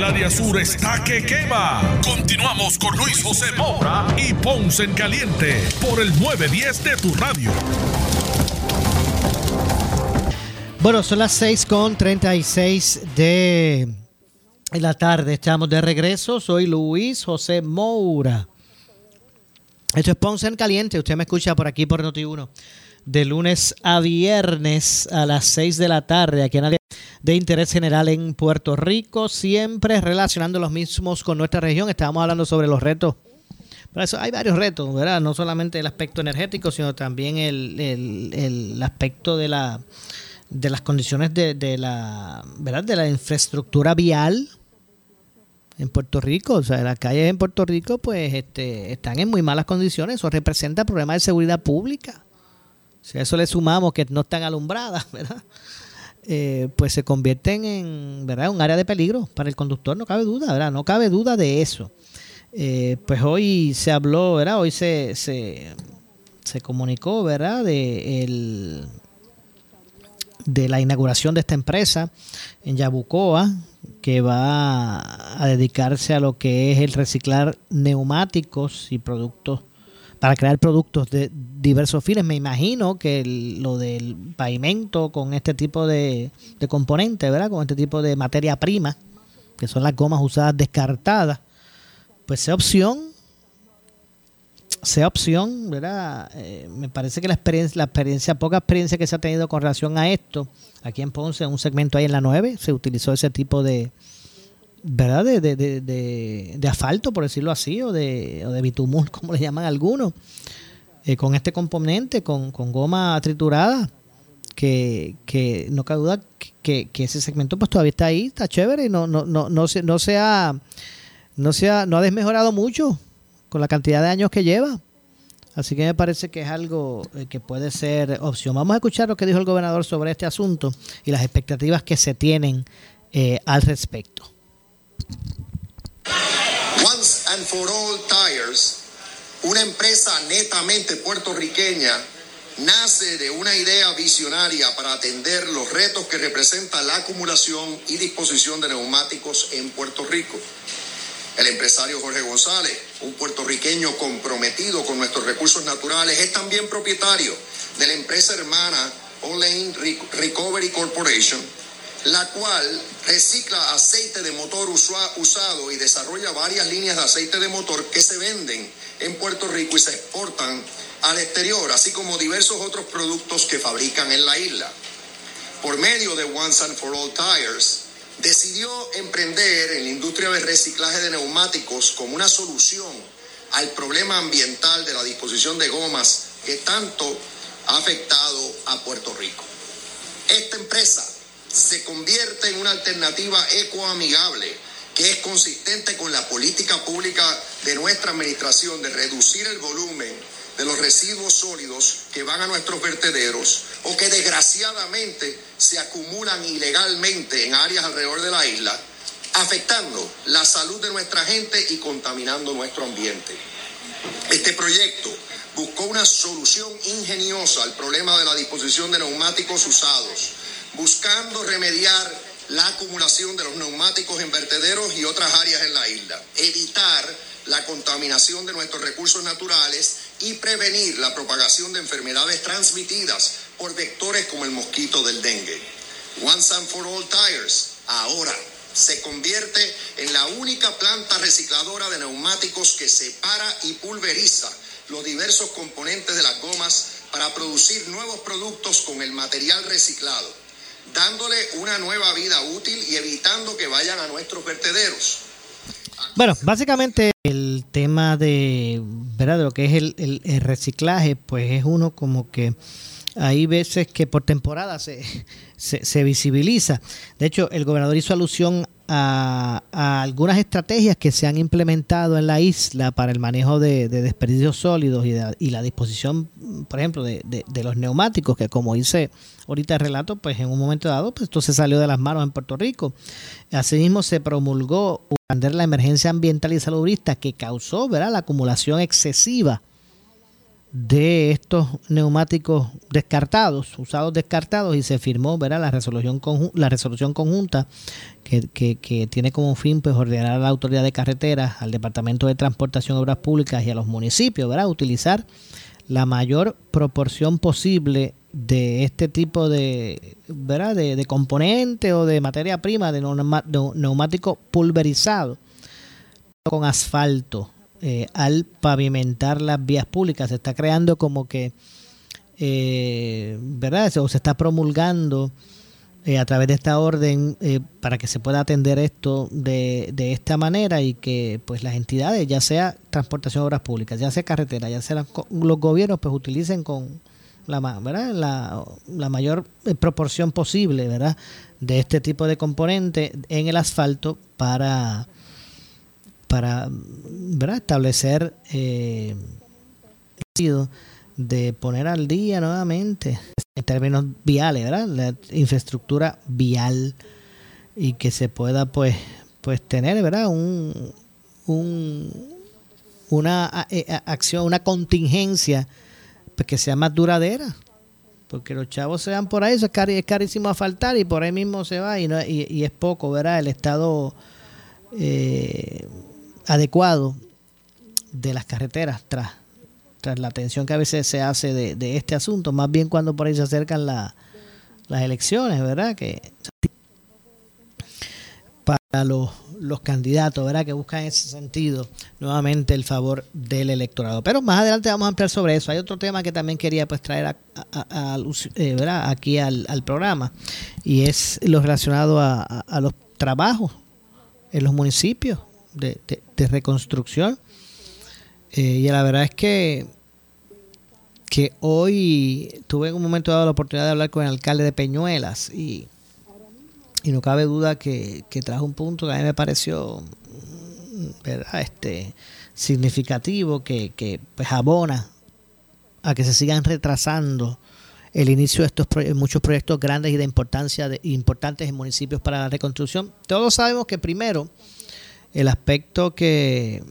El área sur está que quema. Continuamos con Luis José Moura y Ponce en Caliente por el 910 de tu radio. Bueno, son las 6 con 36 de la tarde. Estamos de regreso. Soy Luis José Moura. Esto es Ponce en Caliente. Usted me escucha por aquí por Noti1 de lunes a viernes a las 6 de la tarde aquí en de interés general en Puerto Rico, siempre relacionando los mismos con nuestra región. Estábamos hablando sobre los retos. Por eso hay varios retos, ¿verdad? No solamente el aspecto energético, sino también el, el, aspecto de la de las condiciones de, de, la verdad de la infraestructura vial en Puerto Rico, o sea, las calles en Puerto Rico pues este, están en muy malas condiciones, eso representa problemas de seguridad pública. Si a eso le sumamos que no están alumbradas, ¿verdad? Eh, pues se convierten en ¿verdad? un área de peligro para el conductor, no cabe duda, ¿verdad? No cabe duda de eso. Eh, pues hoy se habló, ¿verdad? Hoy se, se, se comunicó, ¿verdad? De, el, de la inauguración de esta empresa en Yabucoa, que va a dedicarse a lo que es el reciclar neumáticos y productos para crear productos de diversos fines. Me imagino que lo del pavimento con este tipo de, de componentes, ¿verdad? Con este tipo de materia prima, que son las gomas usadas descartadas, pues sea opción, sea opción, ¿verdad? Eh, me parece que la experiencia, la experiencia, poca experiencia que se ha tenido con relación a esto, aquí en Ponce, en un segmento ahí en la 9, se utilizó ese tipo de, ¿verdad? De, de, de, de, asfalto, por decirlo así, o de, o de bitumul, como le llaman algunos, eh, con este componente, con, con goma triturada, que, que no cabe duda que, que, ese segmento pues todavía está ahí, está chévere, y no, no, no, no, se, no, se ha, no, se ha, no ha desmejorado mucho con la cantidad de años que lleva. Así que me parece que es algo eh, que puede ser opción. Vamos a escuchar lo que dijo el gobernador sobre este asunto y las expectativas que se tienen eh, al respecto. Once and for All Tires, una empresa netamente puertorriqueña, nace de una idea visionaria para atender los retos que representa la acumulación y disposición de neumáticos en Puerto Rico. El empresario Jorge González, un puertorriqueño comprometido con nuestros recursos naturales, es también propietario de la empresa hermana Olane Recovery Corporation, la cual recicla aceite de motor usado y desarrolla varias líneas de aceite de motor que se venden en Puerto Rico y se exportan al exterior, así como diversos otros productos que fabrican en la isla. Por medio de Once and for All Tires, decidió emprender en la industria de reciclaje de neumáticos como una solución al problema ambiental de la disposición de gomas que tanto ha afectado a Puerto Rico. Esta empresa se convierte en una alternativa ecoamigable que es consistente con la política pública de nuestra administración de reducir el volumen de los residuos sólidos que van a nuestros vertederos o que desgraciadamente se acumulan ilegalmente en áreas alrededor de la isla afectando la salud de nuestra gente y contaminando nuestro ambiente. Este proyecto buscó una solución ingeniosa al problema de la disposición de neumáticos usados, buscando remediar la acumulación de los neumáticos en vertederos y otras áreas en la isla, evitar la contaminación de nuestros recursos naturales y prevenir la propagación de enfermedades transmitidas por vectores como el mosquito del dengue. Once and for All Tires, ahora se convierte en la única planta recicladora de neumáticos que separa y pulveriza los diversos componentes de las gomas para producir nuevos productos con el material reciclado, dándole una nueva vida útil y evitando que vayan a nuestros vertederos. Bueno, básicamente el tema de, ¿verdad? de lo que es el, reciclaje, pues es uno como que hay veces que por temporada se, se, se, visibiliza. De hecho, el gobernador hizo alusión a, algunas estrategias que se han implementado en la isla para el manejo de, de desperdicios sólidos y, la disposición, por ejemplo, de, los neumáticos, que como hice ahorita el relato, pues en un momento dado, pues esto se salió de las manos en Puerto Rico. Asimismo, se promulgó la emergencia ambiental y saludista que causó ¿verdad? la acumulación excesiva de estos neumáticos descartados, usados descartados, y se firmó ¿verdad? La, resolución la resolución conjunta que, que, tiene como fin pues, ordenar a la autoridad de carreteras, al Departamento de Transportación y Obras Públicas y a los municipios, ¿verdad? utilizar la mayor proporción posible de este tipo de, ¿verdad? de, de componente o de materia prima de neumático pulverizado con asfalto eh, al pavimentar las vías públicas. Se está creando como que, eh, ¿verdad? O se está promulgando eh, a través de esta orden eh, para que se pueda atender esto de, de, esta manera y que pues las entidades, ya sea transportación de obras públicas, ya sea carretera, ya sea los gobiernos, pues utilicen con la, ¿verdad? La, la mayor proporción posible ¿verdad? de este tipo de componente en el asfalto para para ¿verdad? establecer eh, de poner al día nuevamente en términos viales, ¿verdad? La infraestructura vial y que se pueda pues pues tener, ¿verdad? Un, un una eh, acción, una contingencia pues, que sea más duradera. Porque los chavos se van por ahí, eso es, es carísimo a faltar y por ahí mismo se va y, no, y, y es poco, ¿verdad? El Estado eh, adecuado de las carreteras tras, tras la atención que a veces se hace de, este asunto, más bien cuando por ahí se acercan la, las elecciones, ¿verdad? Que para los, los candidatos, ¿verdad? Que buscan en ese sentido nuevamente el favor del electorado. Pero más adelante vamos a ampliar sobre eso. Hay otro tema que también quería pues traer a, eh, ¿verdad? aquí al, al, programa y es lo relacionado a, los trabajos en los municipios de, reconstrucción. Eh, y la verdad es que, que hoy tuve en un momento dado la oportunidad de hablar con el alcalde de Peñuelas y, y no cabe duda que, que, trajo un punto que a mí me pareció ¿verdad? Este, significativo, que, que pues abona a que se sigan retrasando el inicio de estos muchos proyectos grandes y de importancia de, importantes en municipios para la reconstrucción. Todos sabemos que primero el aspecto que,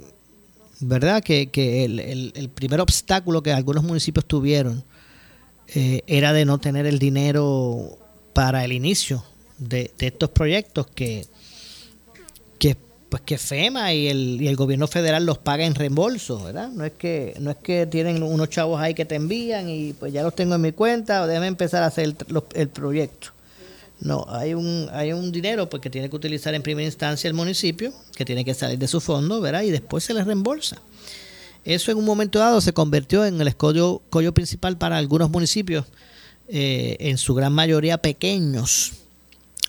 ¿verdad? Que, que el, el, primer obstáculo que algunos municipios tuvieron eh, era de no tener el dinero para el inicio de, de estos proyectos que, que pues que FEMA y el, y el gobierno federal los paga en reembolso, ¿verdad? No es que no es que tienen unos chavos ahí que te envían y pues ya los tengo en mi cuenta o déjame empezar a hacer el, el proyecto. No, hay un, hay un dinero pues, que tiene que utilizar en primera instancia el municipio, que tiene que salir de su fondo, ¿verdad? Y después se les reembolsa. Eso en un momento dado se convirtió en el escollo, principal para algunos municipios, eh, en su gran mayoría pequeños,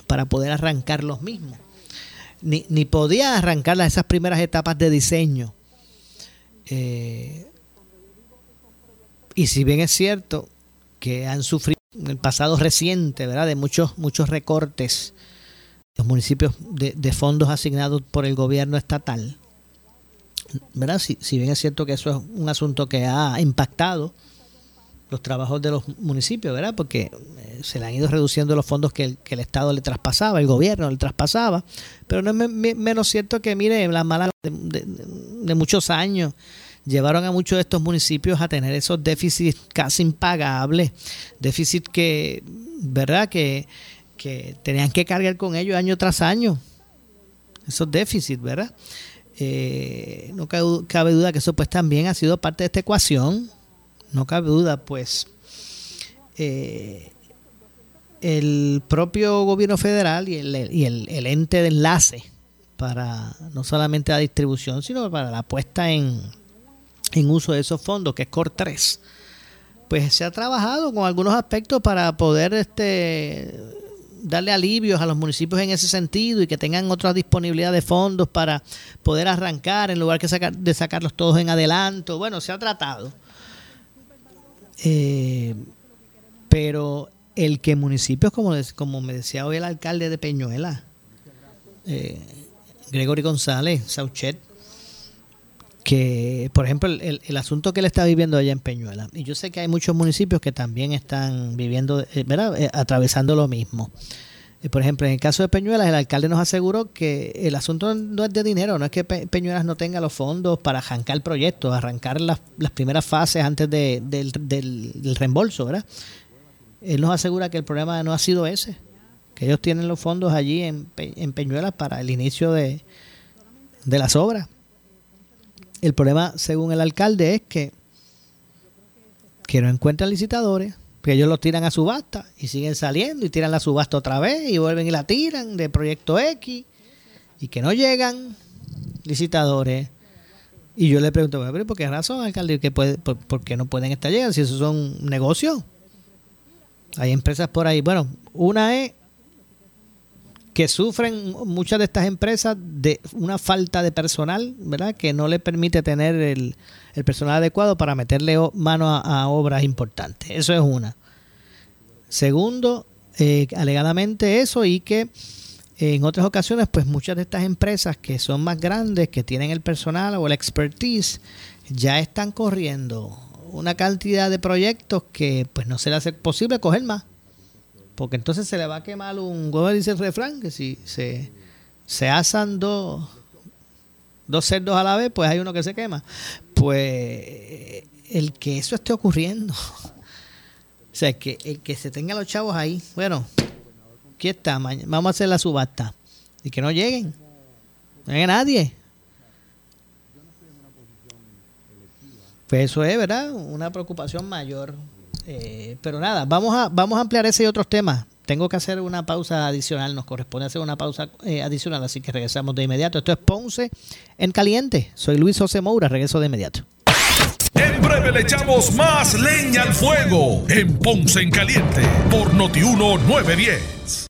para poder arrancar los mismos. Ni, ni podía arrancar esas primeras etapas de diseño. Eh, y si bien es cierto que han sufrido el pasado reciente, ¿verdad? De muchos, muchos recortes los municipios de, fondos asignados por el gobierno estatal. ¿Verdad? Si, si, bien es cierto que eso es un asunto que ha impactado los trabajos de los municipios, ¿verdad? Porque eh, se le han ido reduciendo los fondos que el, que el Estado le traspasaba, el gobierno le traspasaba, pero no es menos cierto que, mire, las malas de, de, muchos años llevaron a muchos de estos municipios a tener esos déficits casi impagables, déficits que, ¿verdad? Que, que tenían que cargar con ellos año tras año, esos déficits, ¿verdad? Eh, no cabe duda que eso pues también ha sido parte de esta ecuación no cabe duda, pues eh, el propio gobierno federal y, el, y el, ente de enlace para no solamente la distribución, sino para la puesta en, en uso de esos fondos, que es COR 3, pues se ha trabajado con algunos aspectos para poder este darle alivios a los municipios en ese sentido y que tengan otra disponibilidad de fondos para poder arrancar en lugar que sacar, de sacarlos todos en adelanto. Bueno, se ha tratado. Eh, pero el que municipios, como, como me decía hoy el alcalde de Peñuela, eh, Gregory González, Sauchet, que, por ejemplo, el, el, asunto que él está viviendo allá en Peñuela, y yo sé que hay muchos municipios que también están viviendo, eh, ¿verdad? Eh, atravesando lo mismo. Eh, por ejemplo, en el caso de Peñuelas, el alcalde nos aseguró que el asunto no es de dinero, no es que Peñuelas no tenga los fondos para arrancar el proyecto, arrancar las, las primeras fases antes de, del, del, reembolso, ¿verdad? Él nos asegura que el problema no ha sido ese, que ellos tienen los fondos allí en, en Peñuelas para el inicio de, de las obras. El problema, según el alcalde, es que, que no encuentran licitadores que ellos los tiran a subasta y siguen saliendo y tiran la subasta otra vez y vuelven y la tiran de proyecto X y que no llegan licitadores. Y yo le pregunto, ¿por qué razón, alcalde? Que puede, por, qué no pueden estar llegando si eso son negocios? Hay empresas por ahí. Bueno, una es que sufren muchas de estas empresas de una falta de personal, ¿verdad? Que no le permite tener el, personal adecuado para meterle mano a, obras importantes. Eso es una. Segundo, eh, alegadamente eso y que en otras ocasiones, pues muchas de estas empresas que son más grandes, que tienen el personal o el expertise, ya están corriendo una cantidad de proyectos que pues no se le hace posible coger más. Porque entonces se le va a quemar un, ¿cómo dice el refrán? Que si se, se asan dos, dos cerdos a la vez, pues hay uno que se quema pues el que eso esté ocurriendo, o sea, que, el que se tenga los chavos ahí, bueno, aquí está, vamos a hacer la subasta, y que no lleguen, no llegue nadie. Pues eso es, ¿verdad? Una preocupación mayor. Eh, pero nada, vamos a, vamos a ampliar ese y otros temas. Tengo que hacer una pausa adicional, nos corresponde hacer una pausa eh, adicional, así que regresamos de inmediato. Esto es Ponce en Caliente. Soy Luis José Moura, regreso de inmediato. En breve le echamos más leña al fuego en Ponce en Caliente por Notiuno 910.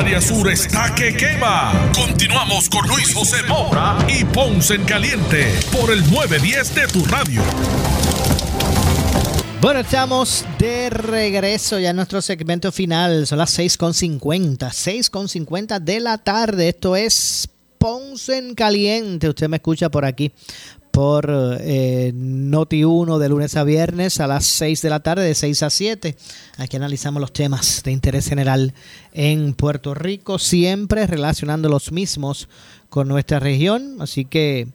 Área sur está que quema. Continuamos con Luis José Moura y Ponce en Caliente por el 910 de tu radio. Bueno, estamos de regreso ya en nuestro segmento final. Son las 6.50, 6.50 de la tarde. Esto es Ponce en Caliente. Usted me escucha por aquí por eh, Noti1 de lunes a viernes a las 6 de la tarde, de 6 a 7. Aquí analizamos los temas de interés general en Puerto Rico, siempre relacionando los mismos con nuestra región. Así que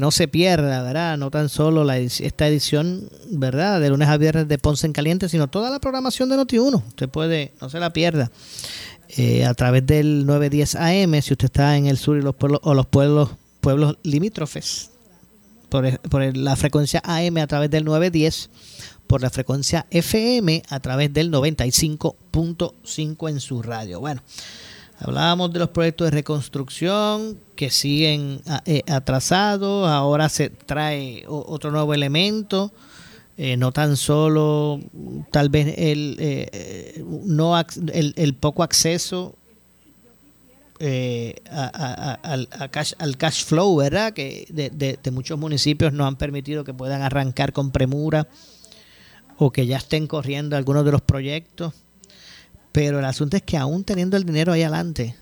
no se pierda, ¿verdad? No tan solo la, esta edición, ¿verdad? De lunes a viernes de Ponce en Caliente, sino toda la programación de Noti1. Usted puede, no se la pierda. Eh, a través del 910 AM, si usted está en el sur y los pueblos, o los pueblos, pueblos limítrofes por, la frecuencia AM a través del 910, por la frecuencia FM a través del 95.5 en su radio. Bueno, hablábamos de los proyectos de reconstrucción que siguen eh, atrasados, ahora se trae otro nuevo elemento eh, no tan solo tal vez el, eh, el, el, poco acceso eh, cash, al cash flow, ¿verdad? Que de, muchos municipios no han permitido que puedan arrancar con premura o que ya estén corriendo algunos de los proyectos. Pero el asunto es que aún teniendo el dinero ahí adelante,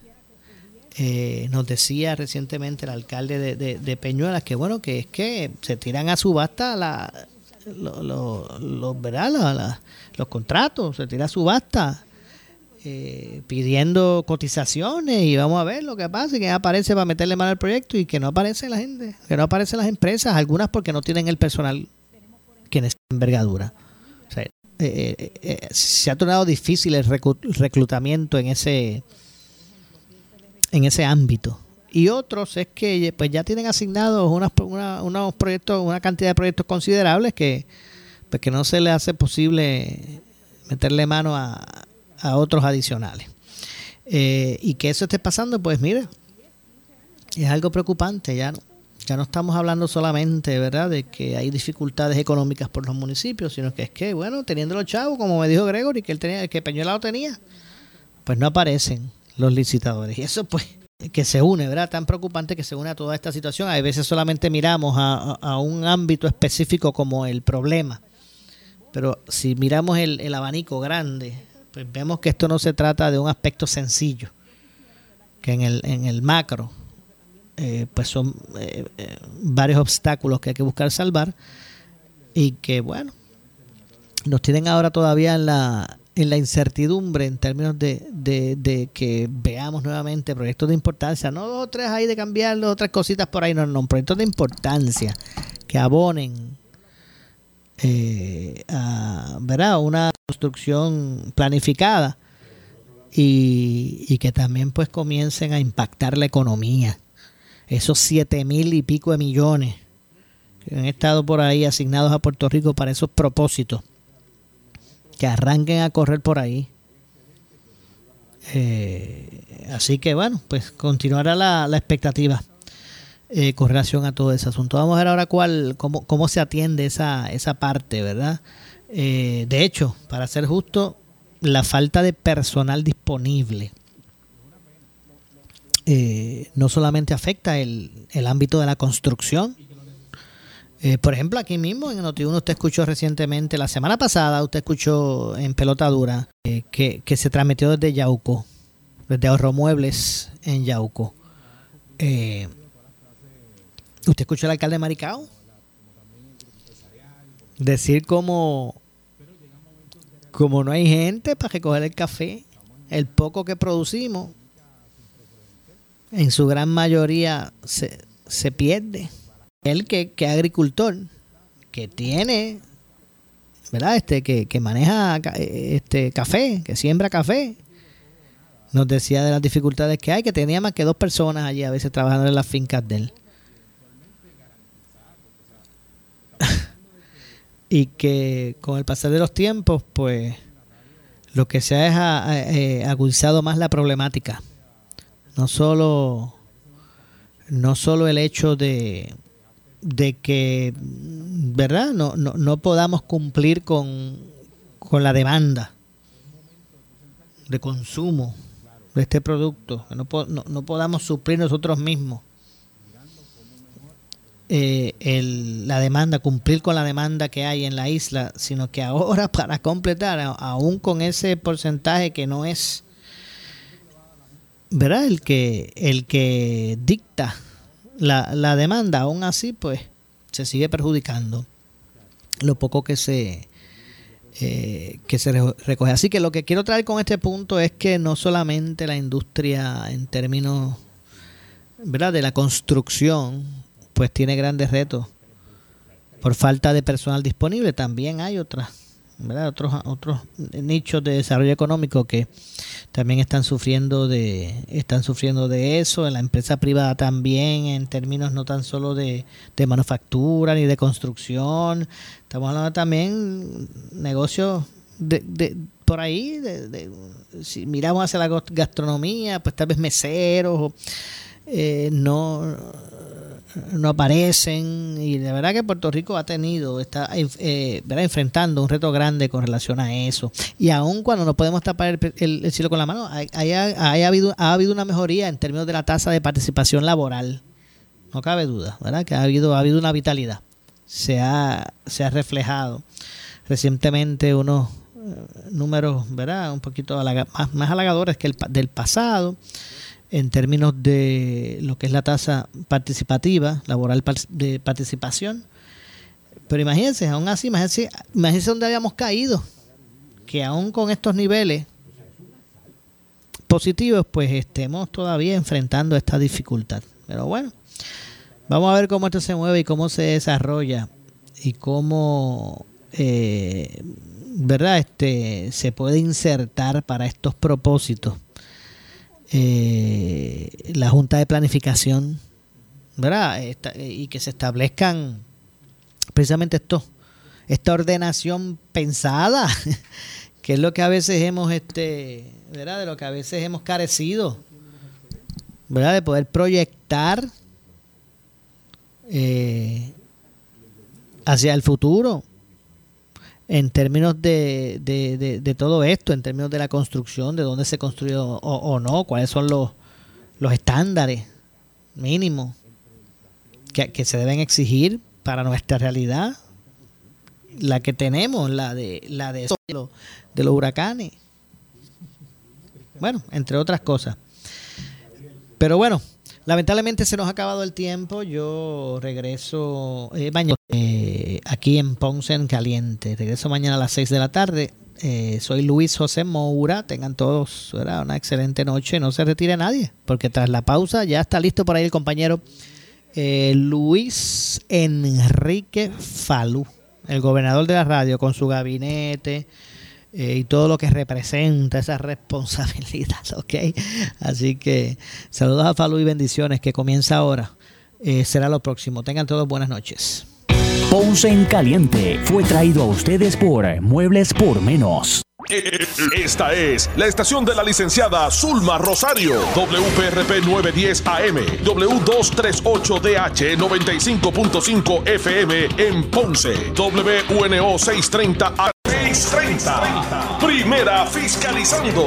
eh, nos decía recientemente el alcalde de, de, Peñuelas que bueno, que es que se tiran a subasta la, lo, los contratos, se tira a subasta eh, pidiendo cotizaciones y vamos a ver lo que pasa y que aparece para meterle mano al proyecto y que no aparece la gente, que no aparecen las empresas, algunas porque no tienen el personal que necesita envergadura. Eh, eh, se ha tornado difícil el reclutamiento en ese en ese ámbito y otros es que pues ya tienen asignados unas, unos proyectos una cantidad de proyectos considerables que pues que no se le hace posible meterle mano a, a otros adicionales eh, y que eso esté pasando pues mire es algo preocupante ya no ya no estamos hablando solamente, ¿verdad?, de que hay dificultades económicas por los municipios, sino que es que, bueno, teniendo los chavos, como me dijo Gregory, que él tenía, que Peñuela tenía, pues no aparecen los licitadores. Y eso, pues, que se une, ¿verdad? Tan preocupante que se une a toda esta situación. A veces solamente miramos a, un ámbito específico como el problema. Pero si miramos el, el abanico grande, pues vemos que esto no se trata de un aspecto sencillo, que en el, en el macro eh, pues son eh, eh, varios obstáculos que hay que buscar salvar y que bueno nos tienen ahora todavía en la en la incertidumbre en términos de, de, que veamos nuevamente proyectos de importancia, no dos o tres ahí de cambiar otras cositas por ahí, no, no, proyectos de importancia que abonen ¿verdad? una construcción planificada y, y que también pues comiencen a impactar la economía esos siete mil y pico de millones que han estado por ahí asignados a Puerto Rico para esos propósitos, que arranquen a correr por ahí. Eh, así que bueno, pues continuará la, expectativa eh, con relación a todo ese asunto. Vamos a ver ahora cuál, cómo, cómo se atiende esa, esa parte, ¿verdad? Eh, de hecho, para ser justo, la falta de personal disponible eh, no solamente afecta el, ámbito de la construcción. Eh, por ejemplo, aquí mismo en Noti1 usted escuchó recientemente, la semana pasada usted escuchó en Pelota Dura eh, que, se transmitió desde Yauco, desde Ahorro Muebles en Yauco. ¿Usted escuchó al alcalde Maricao? Decir como, como no hay gente para recoger el café, el poco que producimos, en su gran mayoría se, se pierde. Él que, que agricultor, que tiene, ¿verdad? Este, que, que maneja este café, que siembra café, nos decía de las dificultades que hay, que tenía más que dos personas allí a veces trabajando en las fincas de él. Y que con el pasar de los tiempos, pues lo que se ha es eh, agudizado más la problemática no solo, no solo el hecho de, de que, ¿verdad? No, no, no podamos cumplir con, con la demanda de consumo de este producto, que no, no, no podamos suplir nosotros mismos eh, la demanda, cumplir con la demanda que hay en la isla, sino que ahora para completar, aún con ese porcentaje que no es ¿verdad? El que, el que dicta la, la demanda, aún así, pues se sigue perjudicando lo poco que se, eh, que se recoge. Así que lo que quiero traer con este punto es que no solamente la industria en términos ¿verdad? de la construcción, pues tiene grandes retos. Por falta de personal disponible, también hay otras otros otros nichos de desarrollo económico que también están sufriendo de están sufriendo de eso. En la empresa privada también en términos no tan solo de, de manufactura ni de construcción. Estamos hablando también negocios de, de por ahí de, si miramos hacia la gastronomía pues tal vez meseros eh, no no aparecen y de verdad que Puerto Rico ha tenido, está eh, enfrentando un reto grande con relación a eso. Y aun cuando no podemos tapar el, cielo con la mano, hay, habido, ha habido una mejoría en términos de la tasa de participación laboral. No cabe duda, ¿verdad? Que ha habido, ha habido una vitalidad. Se ha, se ha reflejado recientemente unos eh, números, ¿verdad? Un poquito más, más halagadores que el del pasado en términos de lo que es la tasa participativa, laboral de participación. Pero imagínense, aún así, imagínense, imagínense dónde habíamos caído, que aún con estos niveles positivos, pues estemos todavía enfrentando esta dificultad. Pero bueno, vamos a ver cómo esto se mueve y cómo se desarrolla y cómo, eh, ¿verdad? Este, se puede insertar para estos propósitos eh, la Junta de Planificación, ¿verdad? y que se establezcan precisamente esto, esta ordenación pensada, que es lo que a veces hemos, este, ¿verdad? De lo que a veces hemos carecido, ¿verdad? De poder proyectar eh, hacia el futuro en términos de, de, todo esto, en términos de la construcción, de dónde se construyó o, no, cuáles son los, los estándares mínimos que, se deben exigir para nuestra realidad, la que tenemos, la de, la de, de los huracanes. Bueno, entre otras cosas. Pero bueno, Lamentablemente se nos ha acabado el tiempo. Yo regreso eh, eh, aquí en Ponce en Caliente. Regreso mañana a las 6 de la tarde. Eh, soy Luis José Moura. Tengan todos una excelente noche. No se retire nadie, porque tras la pausa ya está listo por ahí el compañero eh, Luis Enrique Falú, el gobernador de la radio, con su gabinete eh, y todo lo que representa esa responsabilidad, ¿ok? Así que saludos a Falú y bendiciones que comienza ahora. Será lo próximo. Tengan todos buenas noches. Ponce en Caliente fue traído a ustedes por Muebles por Menos. Esta es la estación de la licenciada Zulma Rosario, WPRP 910 AM, W238DH 95.5 FM en Ponce, WNO 630 a 630. Primera fiscalizando.